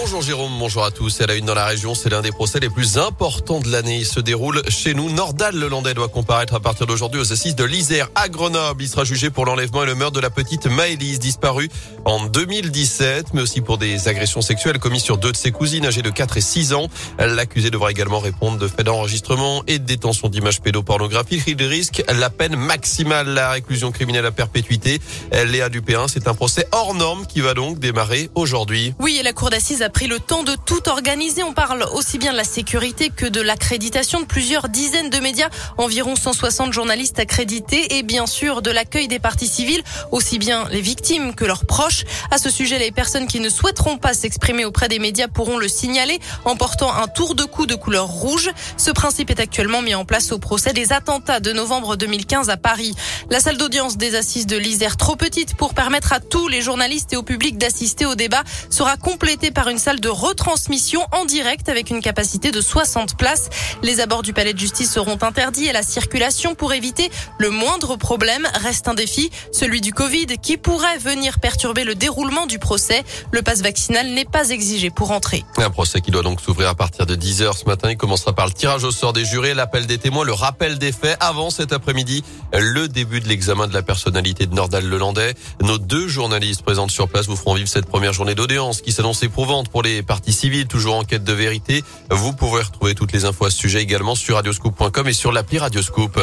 Bonjour Jérôme, bonjour à tous. Elle a une dans la région, c'est l'un des procès les plus importants de l'année. Il se déroule chez nous. Nordal le Landais doit comparaître à partir d'aujourd'hui aux assises de l'Isère à Grenoble. Il sera jugé pour l'enlèvement et le meurtre de la petite Maëlys, disparue en 2017, mais aussi pour des agressions sexuelles commises sur deux de ses cousines âgées de 4 et 6 ans. L'accusé devra également répondre de faits d'enregistrement et de détention d'images pédopornographiques. Il risque la peine maximale, la réclusion criminelle à perpétuité. Léa Dupérin, c'est un procès hors norme qui va donc démarrer aujourd'hui. Oui, et la cour d'assises a pris le temps de tout organiser. On parle aussi bien de la sécurité que de l'accréditation de plusieurs dizaines de médias, environ 160 journalistes accrédités et bien sûr de l'accueil des parties civiles, aussi bien les victimes que leurs proches. À ce sujet, les personnes qui ne souhaiteront pas s'exprimer auprès des médias pourront le signaler en portant un tour de cou de couleur rouge. Ce principe est actuellement mis en place au procès des attentats de novembre 2015 à Paris. La salle d'audience des assises de l'Isère, trop petite pour permettre à tous les journalistes et au public d'assister au débat, sera complétée par une salle de retransmission en direct avec une capacité de 60 places. Les abords du palais de justice seront interdits et la circulation pour éviter le moindre problème reste un défi, celui du Covid qui pourrait venir perturber le déroulement du procès. Le passe vaccinal n'est pas exigé pour entrer. Un procès qui doit donc s'ouvrir à partir de 10h ce matin. Il commencera par le tirage au sort des jurés, l'appel des témoins, le rappel des faits avant cet après-midi, le début de l'examen de la personnalité de Nordal Lelandais. Nos deux journalistes présents sur place vous feront vivre cette première journée d'audience qui s'annonce éprouvante pour les parties civiles, toujours en quête de vérité. Vous pourrez retrouver toutes les infos à ce sujet également sur radioscoop.com et sur l'appli Radioscoop.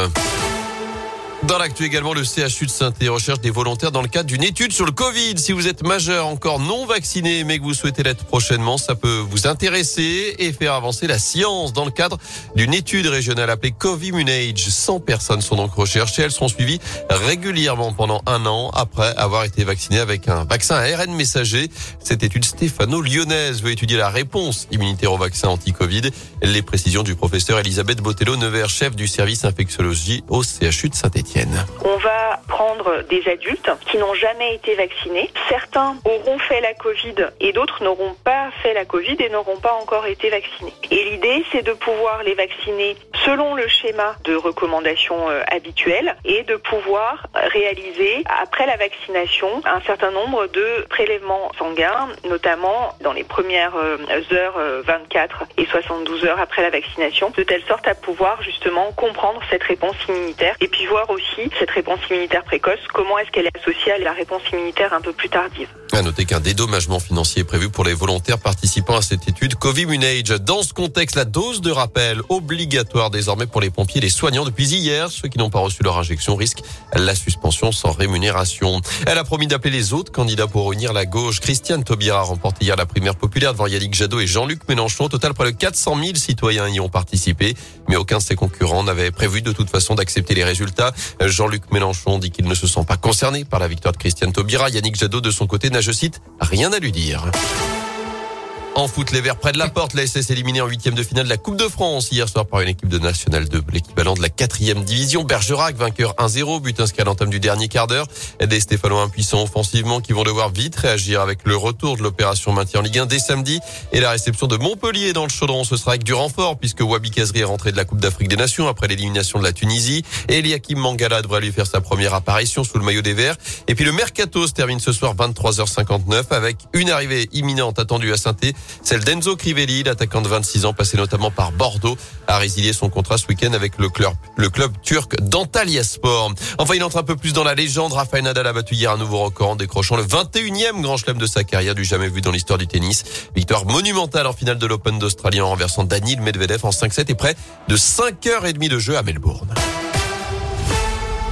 Dans l'actu également, le CHU de saint recherche des volontaires dans le cadre d'une étude sur le Covid. Si vous êtes majeur encore non vacciné, mais que vous souhaitez l'être prochainement, ça peut vous intéresser et faire avancer la science dans le cadre d'une étude régionale appelée Covimunage. 100 personnes sont donc recherchées. Elles seront suivies régulièrement pendant un an après avoir été vaccinées avec un vaccin ARN messager. Cette étude stéphano-lyonnaise veut étudier la réponse immunitaire au vaccin anti-Covid. Les précisions du professeur Elisabeth Botello-Nevers, chef du service infectiologie au CHU de On va prendre des adultes qui n'ont jamais été vaccinés. Certains auront fait la Covid et d'autres n'auront pas fait la Covid et n'auront pas encore été vaccinés. Et l'idée, c'est de pouvoir les vacciner selon le schéma de recommandation euh, habituel et de pouvoir réaliser après la vaccination un certain nombre de prélèvements sanguins, notamment dans les premières euh, heures 24 euh, et 72 heures après la vaccination, de telle sorte à pouvoir justement comprendre cette réponse immunitaire et puis voir cette réponse immunitaire précoce, comment est-ce qu'elle est associée à la réponse immunitaire un peu plus tardive? À noter qu'un dédommagement financier est prévu pour les volontaires participant à cette étude Covimunage. Dans ce contexte, la dose de rappel obligatoire désormais pour les pompiers et les soignants depuis hier. Ceux qui n'ont pas reçu leur injection risquent la suspension sans rémunération. Elle a promis d'appeler les autres candidats pour réunir la gauche. Christiane Taubira a remporté hier la primaire populaire devant Yannick Jadot et Jean-Luc Mélenchon. Au total, près de 400 000 citoyens y ont participé, mais aucun de ses concurrents n'avait prévu de toute façon d'accepter les résultats. Jean-Luc Mélenchon dit qu'il ne se sent pas concerné par la victoire de Christiane Taubira. Yannick Jadot, de son côté, je cite, rien à lui dire. En foot, les Verts près de la porte. La SS éliminée en huitième de finale de la Coupe de France hier soir par une équipe de National 2, l'équivalent de la quatrième division. Bergerac, vainqueur 1-0, but inscrit à l'entame du dernier quart d'heure. Des Stéphanois impuissants offensivement qui vont devoir vite réagir avec le retour de l'opération maintien en Ligue 1 dès samedi et la réception de Montpellier dans le chaudron. Ce sera avec du renfort puisque Wabi Kazri est rentré de la Coupe d'Afrique des Nations après l'élimination de la Tunisie. Eliakim Mangala devrait lui faire sa première apparition sous le maillot des Verts. Et puis le Mercato se termine ce soir 23h59 avec une arrivée imminente attendue à saint celle d'Enzo Crivelli, l'attaquant de 26 ans, passé notamment par Bordeaux, a résilié son contrat ce week-end avec le club, le club turc d'Antalya Sport. Enfin, il entre un peu plus dans la légende. Rafael Nadal a battu hier un nouveau record en décrochant le 21e grand chelem de sa carrière, du jamais vu dans l'histoire du tennis. Victoire monumentale en finale de l'Open d'Australie en renversant Daniil Medvedev en 5-7 et près de 5 h 30 de jeu à Melbourne.